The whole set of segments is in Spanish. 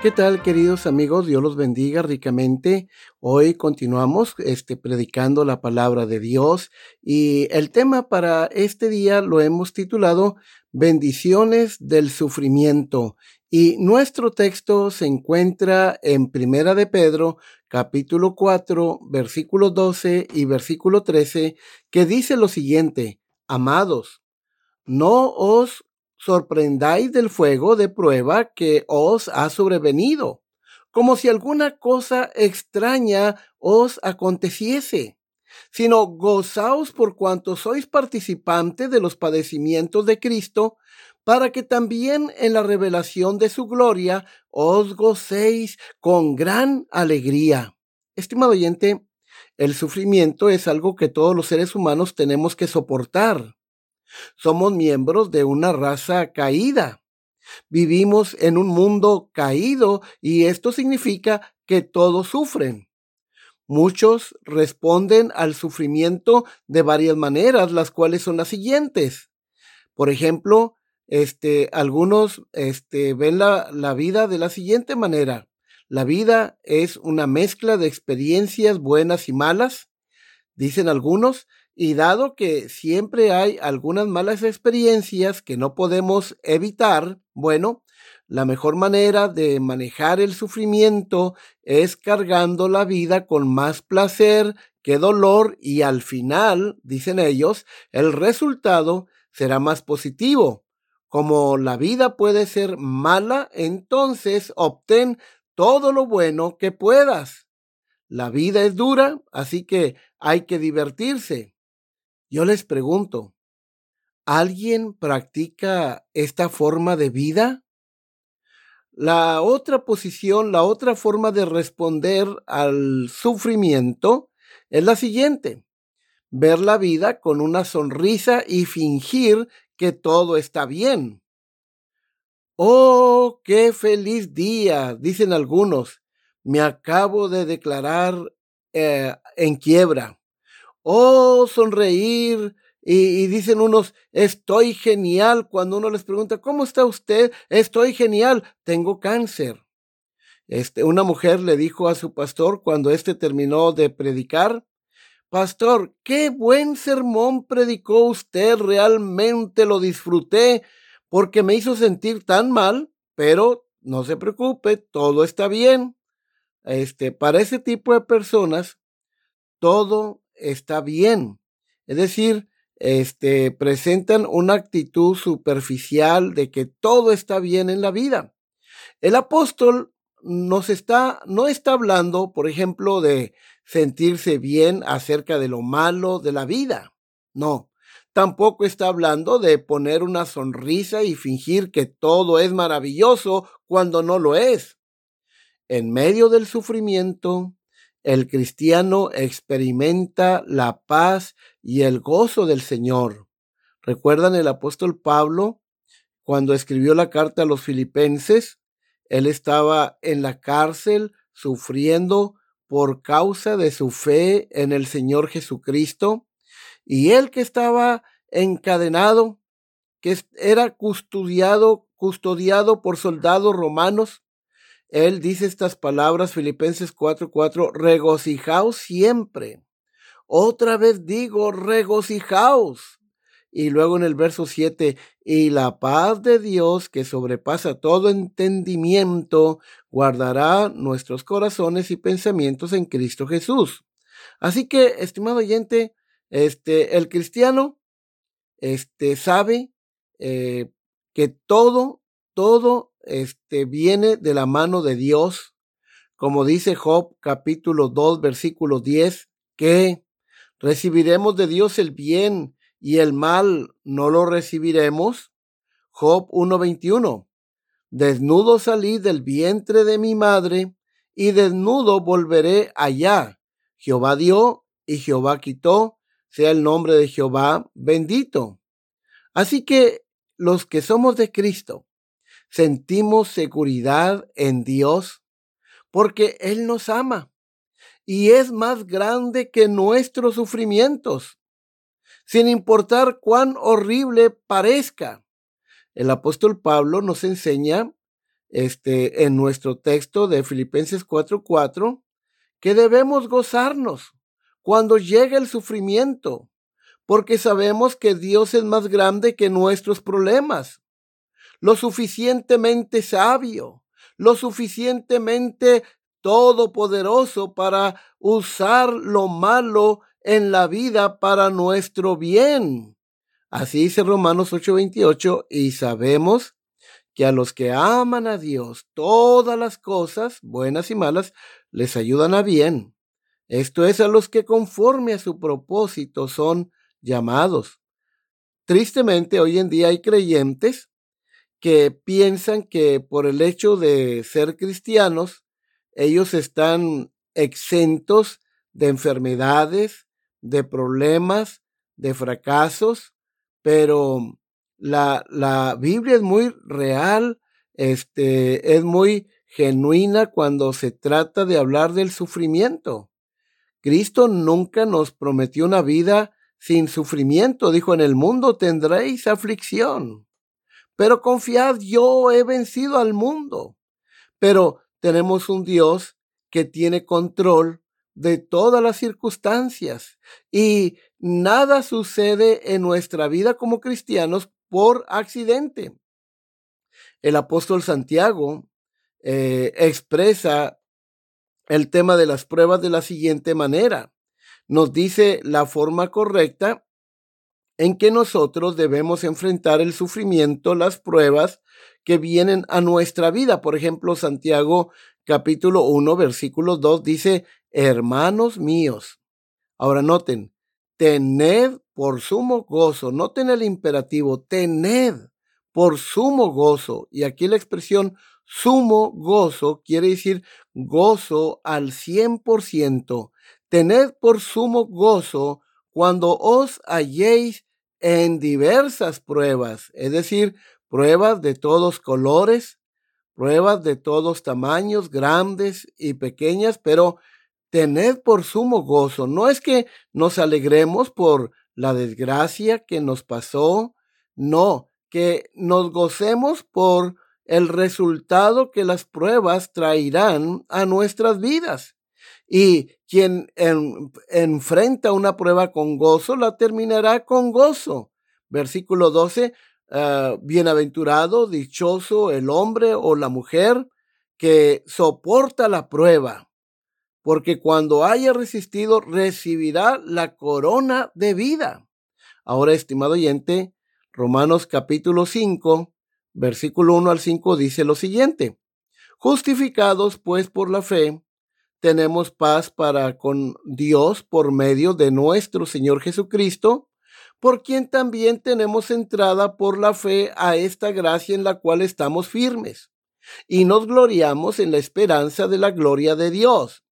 ¿Qué tal, queridos amigos? Dios los bendiga ricamente. Hoy continuamos este, predicando la palabra de Dios y el tema para este día lo hemos titulado Bendiciones del sufrimiento. Y nuestro texto se encuentra en Primera de Pedro, capítulo 4, versículo 12 y versículo 13, que dice lo siguiente, Amados, no os sorprendáis del fuego de prueba que os ha sobrevenido, como si alguna cosa extraña os aconteciese, sino gozaos por cuanto sois participantes de los padecimientos de Cristo, para que también en la revelación de su gloria os gocéis con gran alegría. Estimado oyente, el sufrimiento es algo que todos los seres humanos tenemos que soportar. Somos miembros de una raza caída. Vivimos en un mundo caído y esto significa que todos sufren. Muchos responden al sufrimiento de varias maneras, las cuales son las siguientes. Por ejemplo, este, algunos este, ven la, la vida de la siguiente manera. La vida es una mezcla de experiencias buenas y malas, dicen algunos, y dado que siempre hay algunas malas experiencias que no podemos evitar, bueno, la mejor manera de manejar el sufrimiento es cargando la vida con más placer que dolor y al final, dicen ellos, el resultado será más positivo. Como la vida puede ser mala, entonces obtén todo lo bueno que puedas. La vida es dura, así que hay que divertirse. Yo les pregunto, ¿alguien practica esta forma de vida? La otra posición, la otra forma de responder al sufrimiento es la siguiente. Ver la vida con una sonrisa y fingir que todo está bien. Oh, qué feliz día, dicen algunos. Me acabo de declarar eh, en quiebra oh, sonreír. Y, dicen unos, estoy genial. Cuando uno les pregunta, ¿cómo está usted? Estoy genial, tengo cáncer. Este, una mujer le dijo a su pastor cuando éste terminó de predicar, Pastor, qué buen sermón predicó usted, realmente lo disfruté porque me hizo sentir tan mal, pero no se preocupe, todo está bien. Este, para ese tipo de personas, todo está bien. Es decir, este, presentan una actitud superficial de que todo está bien en la vida. El apóstol está, no está hablando, por ejemplo, de sentirse bien acerca de lo malo de la vida. No, tampoco está hablando de poner una sonrisa y fingir que todo es maravilloso cuando no lo es. En medio del sufrimiento, el cristiano experimenta la paz y el gozo del Señor. ¿Recuerdan el apóstol Pablo cuando escribió la carta a los filipenses? Él estaba en la cárcel sufriendo por causa de su fe en el Señor Jesucristo. Y él que estaba encadenado, que era custodiado, custodiado por soldados romanos, él dice estas palabras, Filipenses 4:4, regocijaos siempre. Otra vez digo, regocijaos. Y luego en el verso 7, y la paz de Dios que sobrepasa todo entendimiento, guardará nuestros corazones y pensamientos en Cristo Jesús. Así que, estimado oyente, este, el cristiano, este, sabe eh, que todo, todo este, viene de la mano de Dios, como dice Job capítulo 2 versículo 10, que recibiremos de Dios el bien y el mal no lo recibiremos. Job 1.21. Desnudo salí del vientre de mi madre y desnudo volveré allá. Jehová dio y Jehová quitó, sea el nombre de Jehová bendito. Así que los que somos de Cristo sentimos seguridad en Dios porque Él nos ama y es más grande que nuestros sufrimientos, sin importar cuán horrible parezca. El apóstol Pablo nos enseña este, en nuestro texto de Filipenses 4:4 que debemos gozarnos cuando llegue el sufrimiento, porque sabemos que Dios es más grande que nuestros problemas, lo suficientemente sabio, lo suficientemente todopoderoso para usar lo malo en la vida para nuestro bien. Así dice Romanos 8:28 y sabemos que a los que aman a Dios todas las cosas, buenas y malas, les ayudan a bien. Esto es a los que conforme a su propósito son llamados. Tristemente, hoy en día hay creyentes que piensan que por el hecho de ser cristianos, ellos están exentos de enfermedades, de problemas, de fracasos, pero la, la Biblia es muy real, este, es muy genuina cuando se trata de hablar del sufrimiento. Cristo nunca nos prometió una vida sin sufrimiento. Dijo, en el mundo tendréis aflicción, pero confiad, yo he vencido al mundo. Pero tenemos un Dios que tiene control de todas las circunstancias y nada sucede en nuestra vida como cristianos por accidente. El apóstol Santiago eh, expresa el tema de las pruebas de la siguiente manera. Nos dice la forma correcta en que nosotros debemos enfrentar el sufrimiento, las pruebas que vienen a nuestra vida. Por ejemplo, Santiago capítulo 1, versículo 2 dice, hermanos míos. Ahora noten, tened por sumo gozo, noten el imperativo, tened por sumo gozo. Y aquí la expresión sumo gozo quiere decir gozo al 100%. Tened por sumo gozo cuando os halléis en diversas pruebas, es decir, pruebas de todos colores, pruebas de todos tamaños, grandes y pequeñas, pero tened por sumo gozo. No es que nos alegremos por la desgracia que nos pasó, no, que nos gocemos por el resultado que las pruebas traerán a nuestras vidas. Y quien enfrenta una prueba con gozo, la terminará con gozo. Versículo 12, ah, bienaventurado, dichoso el hombre o la mujer que soporta la prueba, porque cuando haya resistido recibirá la corona de vida. Ahora, estimado oyente, Romanos capítulo 5, versículo 1 al 5 dice lo siguiente. Justificados pues por la fe, tenemos paz para con Dios por medio de nuestro Señor Jesucristo, por quien también tenemos entrada por la fe a esta gracia en la cual estamos firmes, y nos gloriamos en la esperanza de la gloria de Dios.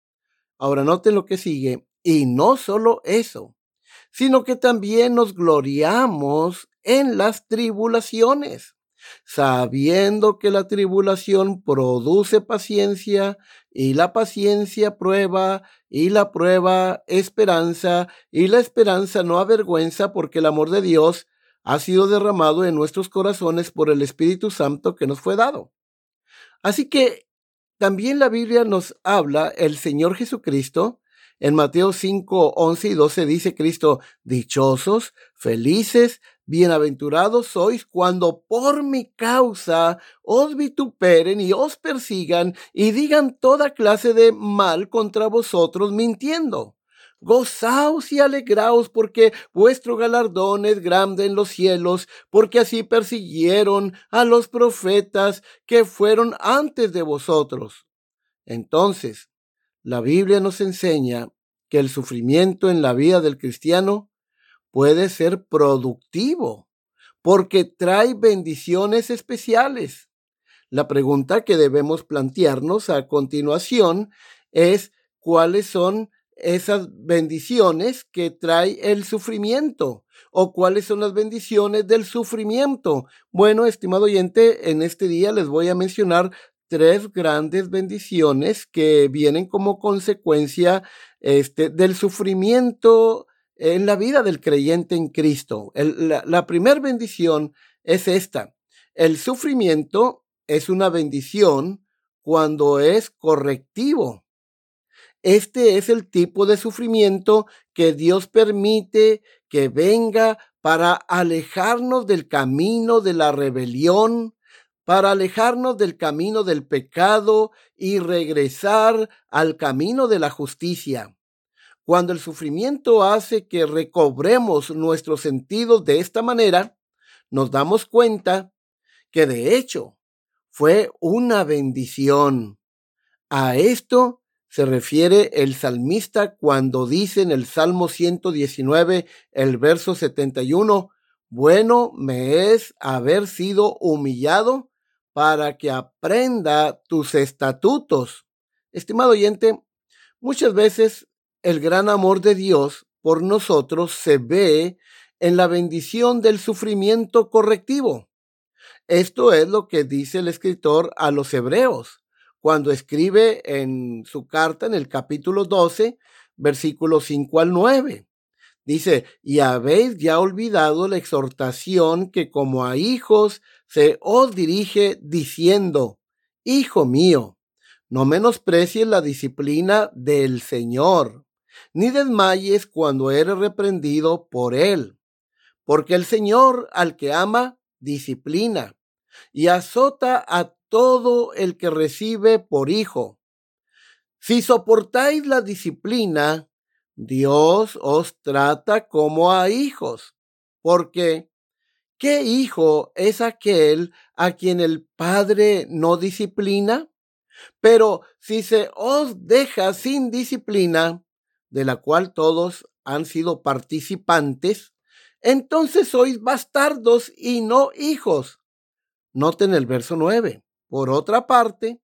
Ahora noten lo que sigue, y no solo eso, sino que también nos gloriamos en las tribulaciones sabiendo que la tribulación produce paciencia, y la paciencia prueba, y la prueba esperanza, y la esperanza no avergüenza, porque el amor de Dios ha sido derramado en nuestros corazones por el Espíritu Santo que nos fue dado. Así que también la Biblia nos habla, el Señor Jesucristo, en Mateo 5, 11 y 12 dice Cristo, dichosos, felices, Bienaventurados sois cuando por mi causa os vituperen y os persigan y digan toda clase de mal contra vosotros mintiendo. Gozaos y alegraos porque vuestro galardón es grande en los cielos, porque así persiguieron a los profetas que fueron antes de vosotros. Entonces, la Biblia nos enseña que el sufrimiento en la vida del cristiano puede ser productivo, porque trae bendiciones especiales. La pregunta que debemos plantearnos a continuación es cuáles son esas bendiciones que trae el sufrimiento o cuáles son las bendiciones del sufrimiento. Bueno, estimado oyente, en este día les voy a mencionar tres grandes bendiciones que vienen como consecuencia este, del sufrimiento en la vida del creyente en Cristo. la, la primera bendición es esta. El sufrimiento es una bendición cuando es correctivo. Este es el tipo de sufrimiento que Dios permite que venga para alejarnos del camino de la rebelión, para alejarnos del camino del pecado y regresar al camino de la justicia. Cuando el sufrimiento hace que recobremos nuestros sentidos de esta manera, nos damos cuenta que de hecho fue una bendición. A esto se refiere el salmista cuando dice en el Salmo 119, el verso 71, bueno me es haber sido humillado para que aprenda tus estatutos. Estimado oyente, muchas veces el gran amor de Dios por nosotros se ve en la bendición del sufrimiento correctivo. Esto es lo que dice el escritor a los hebreos cuando escribe en su carta en el capítulo 12, versículos 5 al 9. Dice, y habéis ya olvidado la exhortación que como a hijos se os dirige diciendo, Hijo mío, no menosprecies la disciplina del Señor, ni desmayes cuando eres reprendido por Él, porque el Señor al que ama, disciplina, y azota a todo el que recibe por hijo. Si soportáis la disciplina, Dios os trata como a hijos, porque ¿qué hijo es aquel a quien el Padre no disciplina? Pero si se os deja sin disciplina, de la cual todos han sido participantes, entonces sois bastardos y no hijos. Noten el verso 9. Por otra parte,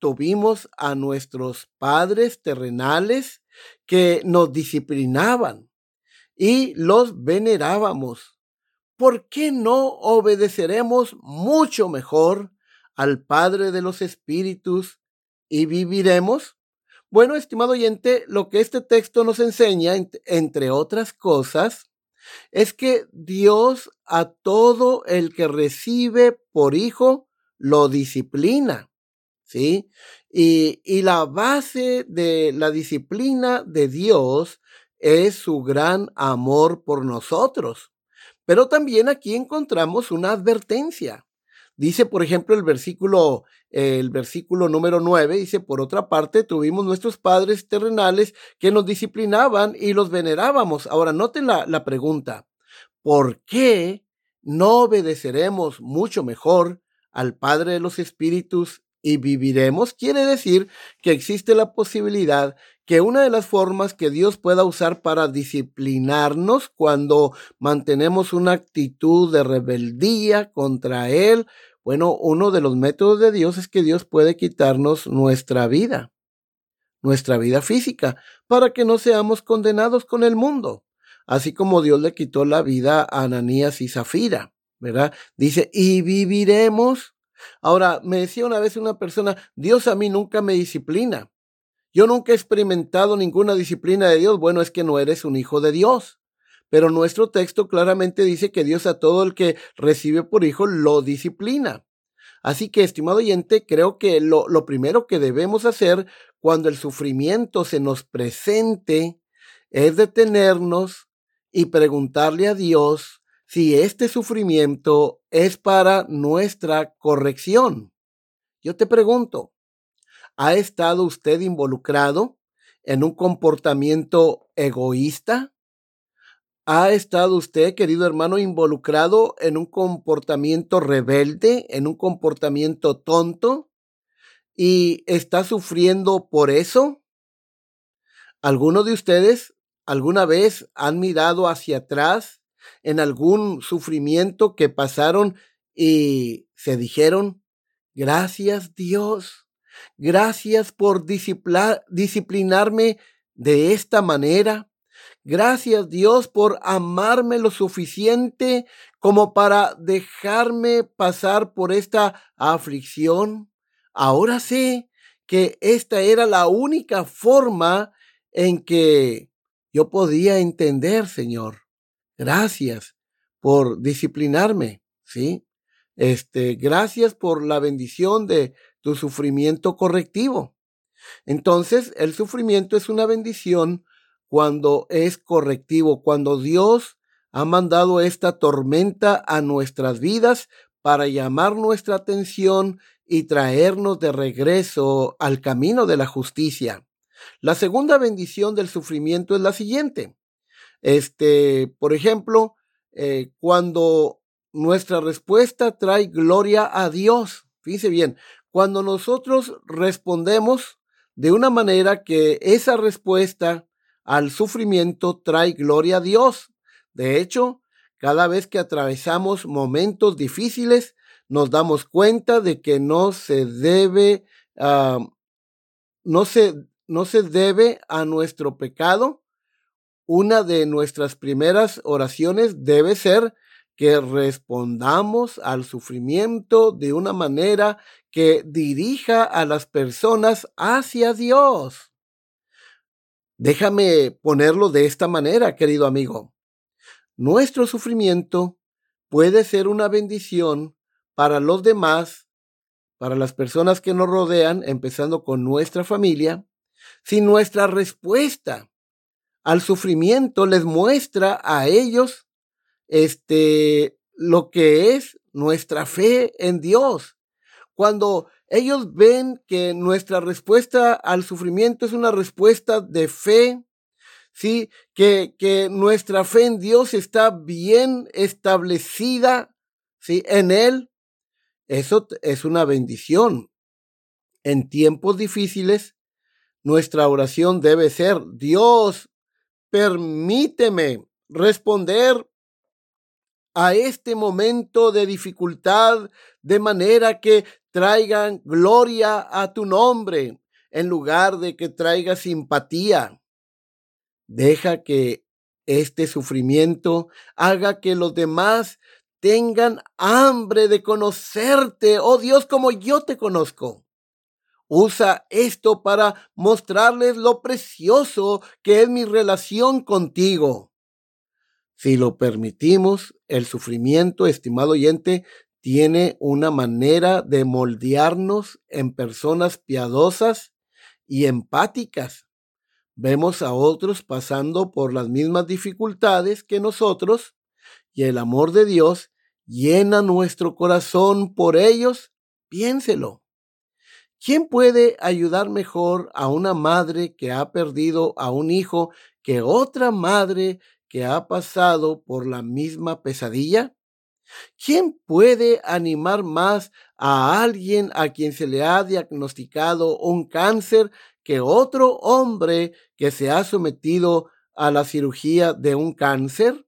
tuvimos a nuestros padres terrenales que nos disciplinaban y los venerábamos. ¿Por qué no obedeceremos mucho mejor al Padre de los Espíritus y viviremos? Bueno, estimado oyente, lo que este texto nos enseña, entre otras cosas, es que Dios a todo el que recibe por hijo lo disciplina, ¿sí? Y, y la base de la disciplina de Dios es su gran amor por nosotros. Pero también aquí encontramos una advertencia. Dice, por ejemplo, el versículo, el versículo número 9, dice, por otra parte, tuvimos nuestros padres terrenales que nos disciplinaban y los venerábamos. Ahora, noten la, la pregunta, ¿por qué no obedeceremos mucho mejor al Padre de los Espíritus y viviremos, quiere decir que existe la posibilidad que una de las formas que Dios pueda usar para disciplinarnos cuando mantenemos una actitud de rebeldía contra Él, bueno, uno de los métodos de Dios es que Dios puede quitarnos nuestra vida, nuestra vida física, para que no seamos condenados con el mundo, así como Dios le quitó la vida a Ananías y Zafira. ¿verdad? Dice, y viviremos. Ahora, me decía una vez una persona, Dios a mí nunca me disciplina. Yo nunca he experimentado ninguna disciplina de Dios. Bueno, es que no eres un hijo de Dios. Pero nuestro texto claramente dice que Dios a todo el que recibe por hijo lo disciplina. Así que, estimado oyente, creo que lo, lo primero que debemos hacer cuando el sufrimiento se nos presente es detenernos y preguntarle a Dios si este sufrimiento es para nuestra corrección. Yo te pregunto, ¿ha estado usted involucrado en un comportamiento egoísta? ¿Ha estado usted, querido hermano, involucrado en un comportamiento rebelde, en un comportamiento tonto? ¿Y está sufriendo por eso? ¿Alguno de ustedes alguna vez han mirado hacia atrás en algún sufrimiento que pasaron y se dijeron, gracias Dios, gracias por disciplinarme de esta manera? Gracias Dios por amarme lo suficiente como para dejarme pasar por esta aflicción. Ahora sé que esta era la única forma en que yo podía entender, Señor. Gracias por disciplinarme, ¿sí? Este, gracias por la bendición de tu sufrimiento correctivo. Entonces, el sufrimiento es una bendición cuando es correctivo, cuando Dios ha mandado esta tormenta a nuestras vidas para llamar nuestra atención y traernos de regreso al camino de la justicia. La segunda bendición del sufrimiento es la siguiente. Este, por ejemplo, eh, cuando nuestra respuesta trae gloria a Dios. Fíjense bien, cuando nosotros respondemos de una manera que esa respuesta al sufrimiento trae gloria a Dios. De hecho, cada vez que atravesamos momentos difíciles, nos damos cuenta de que no se debe, no, se, no se debe a nuestro pecado. Una de nuestras primeras oraciones debe ser que respondamos al sufrimiento de una manera que dirija a las personas hacia Dios. Déjame ponerlo de esta manera, querido amigo. Nuestro sufrimiento puede ser una bendición para los demás, para las personas que nos rodean, empezando con nuestra familia, si nuestra respuesta al sufrimiento les muestra a ellos este lo que es nuestra fe en Dios. Cuando ellos ven que nuestra respuesta al sufrimiento es una respuesta de fe, ¿sí? Que, que nuestra fe en Dios está bien establecida, ¿sí? En Él. Eso es una bendición. En tiempos difíciles, nuestra oración debe ser, Dios, permíteme responder a este momento de dificultad de manera que traigan gloria a tu nombre en lugar de que traiga simpatía. Deja que este sufrimiento haga que los demás tengan hambre de conocerte, oh Dios, como yo te conozco. Usa esto para mostrarles lo precioso que es mi relación contigo. Si lo permitimos, el sufrimiento, estimado oyente, tiene una manera de moldearnos en personas piadosas y empáticas. Vemos a otros pasando por las mismas dificultades que nosotros y el amor de Dios llena nuestro corazón por ellos. Piénselo. ¿Quién puede ayudar mejor a una madre que ha perdido a un hijo que otra madre que ha pasado por la misma pesadilla? ¿Quién puede animar más a alguien a quien se le ha diagnosticado un cáncer que otro hombre que se ha sometido a la cirugía de un cáncer?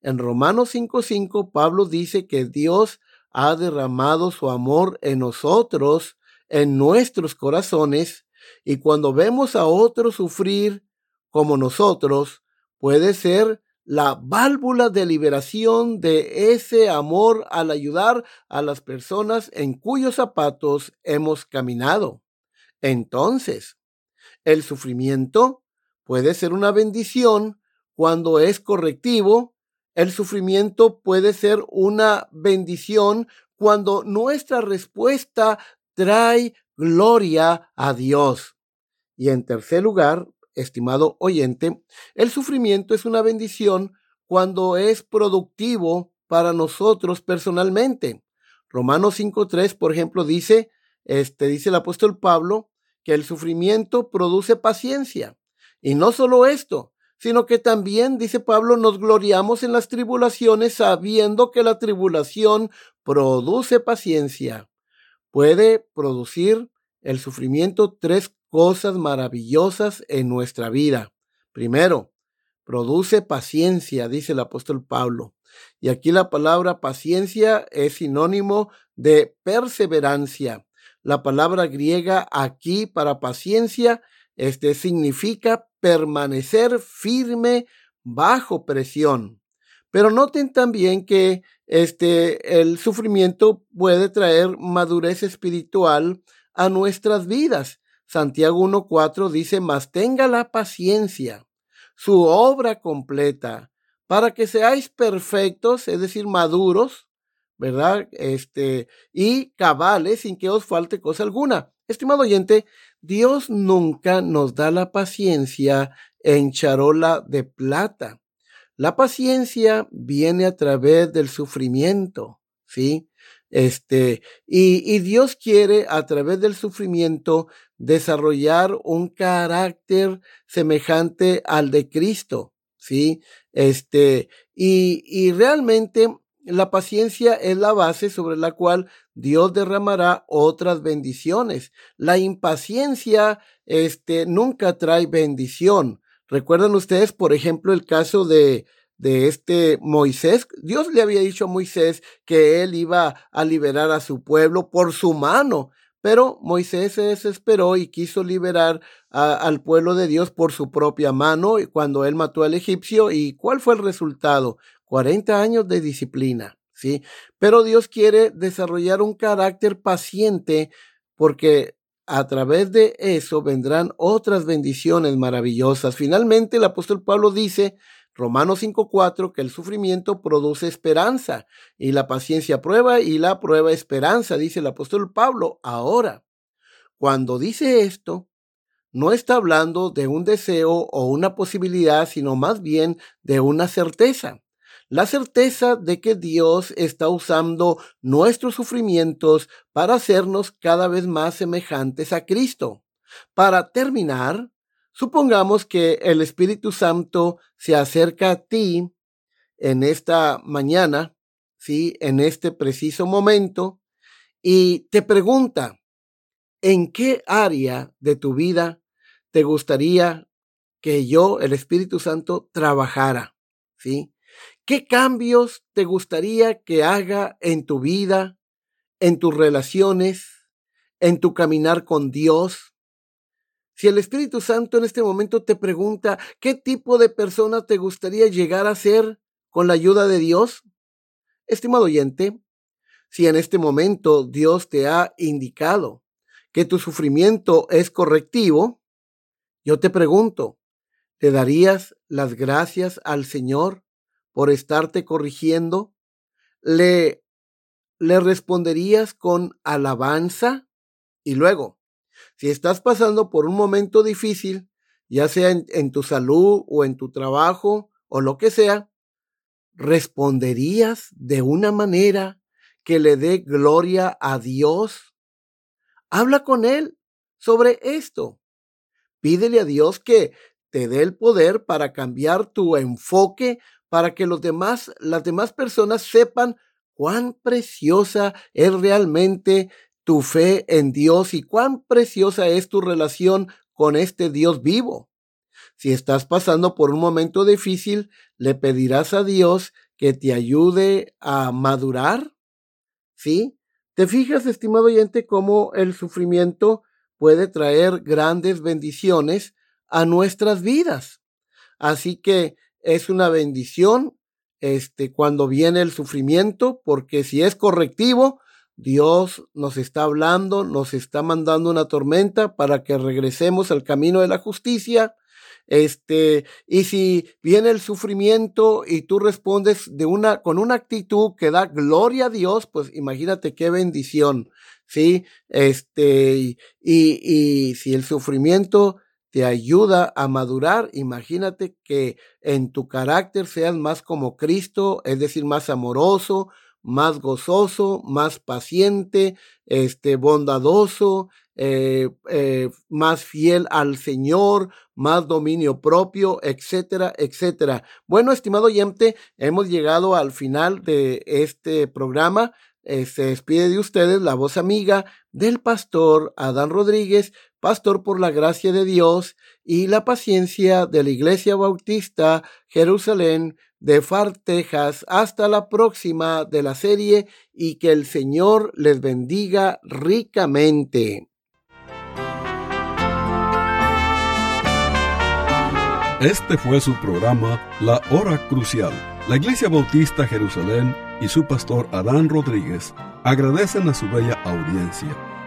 En Romanos 5:5 Pablo dice que Dios ha derramado su amor en nosotros, en nuestros corazones, y cuando vemos a otro sufrir como nosotros, puede ser la válvula de liberación de ese amor al ayudar a las personas en cuyos zapatos hemos caminado. Entonces, el sufrimiento puede ser una bendición cuando es correctivo. El sufrimiento puede ser una bendición cuando nuestra respuesta trae gloria a Dios. Y en tercer lugar, estimado oyente, el sufrimiento es una bendición cuando es productivo para nosotros personalmente. Romanos 5.3, por ejemplo, dice, este, dice el apóstol Pablo, que el sufrimiento produce paciencia. Y no solo esto, sino que también, dice Pablo, nos gloriamos en las tribulaciones sabiendo que la tribulación produce paciencia. Puede producir el sufrimiento tres cosas maravillosas en nuestra vida. Primero, produce paciencia, dice el apóstol Pablo. Y aquí la palabra paciencia es sinónimo de perseverancia. La palabra griega aquí para paciencia este significa permanecer firme bajo presión. Pero noten también que este el sufrimiento puede traer madurez espiritual a nuestras vidas. Santiago 1:4 dice, "Mas tenga la paciencia, su obra completa, para que seáis perfectos, es decir, maduros, ¿verdad? Este, y cabales sin que os falte cosa alguna." Estimado oyente, Dios nunca nos da la paciencia en charola de plata. La paciencia viene a través del sufrimiento, ¿sí? Este, y, y, Dios quiere a través del sufrimiento desarrollar un carácter semejante al de Cristo, ¿sí? Este, y, y realmente la paciencia es la base sobre la cual Dios derramará otras bendiciones. La impaciencia este, nunca trae bendición. ¿Recuerdan ustedes, por ejemplo, el caso de, de este Moisés? Dios le había dicho a Moisés que él iba a liberar a su pueblo por su mano. Pero Moisés se desesperó y quiso liberar al pueblo de Dios por su propia mano cuando él mató al egipcio. ¿Y cuál fue el resultado? 40 años de disciplina, ¿sí? Pero Dios quiere desarrollar un carácter paciente porque a través de eso vendrán otras bendiciones maravillosas. Finalmente, el apóstol Pablo dice, Romanos 5.4, que el sufrimiento produce esperanza y la paciencia prueba y la prueba esperanza, dice el apóstol Pablo. Ahora, cuando dice esto, no está hablando de un deseo o una posibilidad, sino más bien de una certeza la certeza de que Dios está usando nuestros sufrimientos para hacernos cada vez más semejantes a Cristo. Para terminar, supongamos que el Espíritu Santo se acerca a ti en esta mañana, ¿sí? En este preciso momento, y te pregunta, ¿en qué área de tu vida te gustaría que yo, el Espíritu Santo, trabajara? ¿Sí? ¿Qué cambios te gustaría que haga en tu vida, en tus relaciones, en tu caminar con Dios? Si el Espíritu Santo en este momento te pregunta, ¿qué tipo de persona te gustaría llegar a ser con la ayuda de Dios? Estimado oyente, si en este momento Dios te ha indicado que tu sufrimiento es correctivo, yo te pregunto, ¿te darías las gracias al Señor por estarte corrigiendo? ¿Le, le responderías con alabanza? Y luego, si estás pasando por un momento difícil, ya sea en, tu salud o en tu trabajo o lo que sea, ¿responderías de una manera que le dé gloria a Dios? Habla con Él sobre esto. Pídele a Dios que te dé el poder para cambiar tu enfoque para que los demás, las demás personas sepan cuán preciosa es realmente tu fe en Dios y cuán preciosa es tu relación con este Dios vivo. Si estás pasando por un momento difícil, le pedirás a Dios que te ayude a madurar. ¿Sí? ¿Te fijas, estimado oyente, cómo el sufrimiento puede traer grandes bendiciones a nuestras vidas? Así que es una bendición este, cuando viene el sufrimiento, porque si es correctivo, Dios nos está hablando, nos está mandando una tormenta para que regresemos al camino de la justicia. Este, y si viene el sufrimiento y tú respondes de una, con una actitud que da gloria a Dios, pues imagínate qué bendición, ¿sí? Este, y, y si el sufrimiento te ayuda a madurar. Imagínate que en tu carácter seas más como Cristo, es decir, más amoroso, más gozoso, más paciente, este bondadoso, eh, eh, más fiel al Señor, más dominio propio, etcétera, etcétera. Bueno, estimado oyente, hemos llegado al final de este programa. Eh, se despide de ustedes la voz amiga del pastor Adán Rodríguez, pastor por la gracia de Dios y la paciencia de la Iglesia Bautista Jerusalén de Far, Texas. Hasta la próxima de la serie y que el Señor les bendiga ricamente. Este fue su programa La Hora Crucial. La Iglesia Bautista Jerusalén y su pastor Adán Rodríguez agradecen a su bella audiencia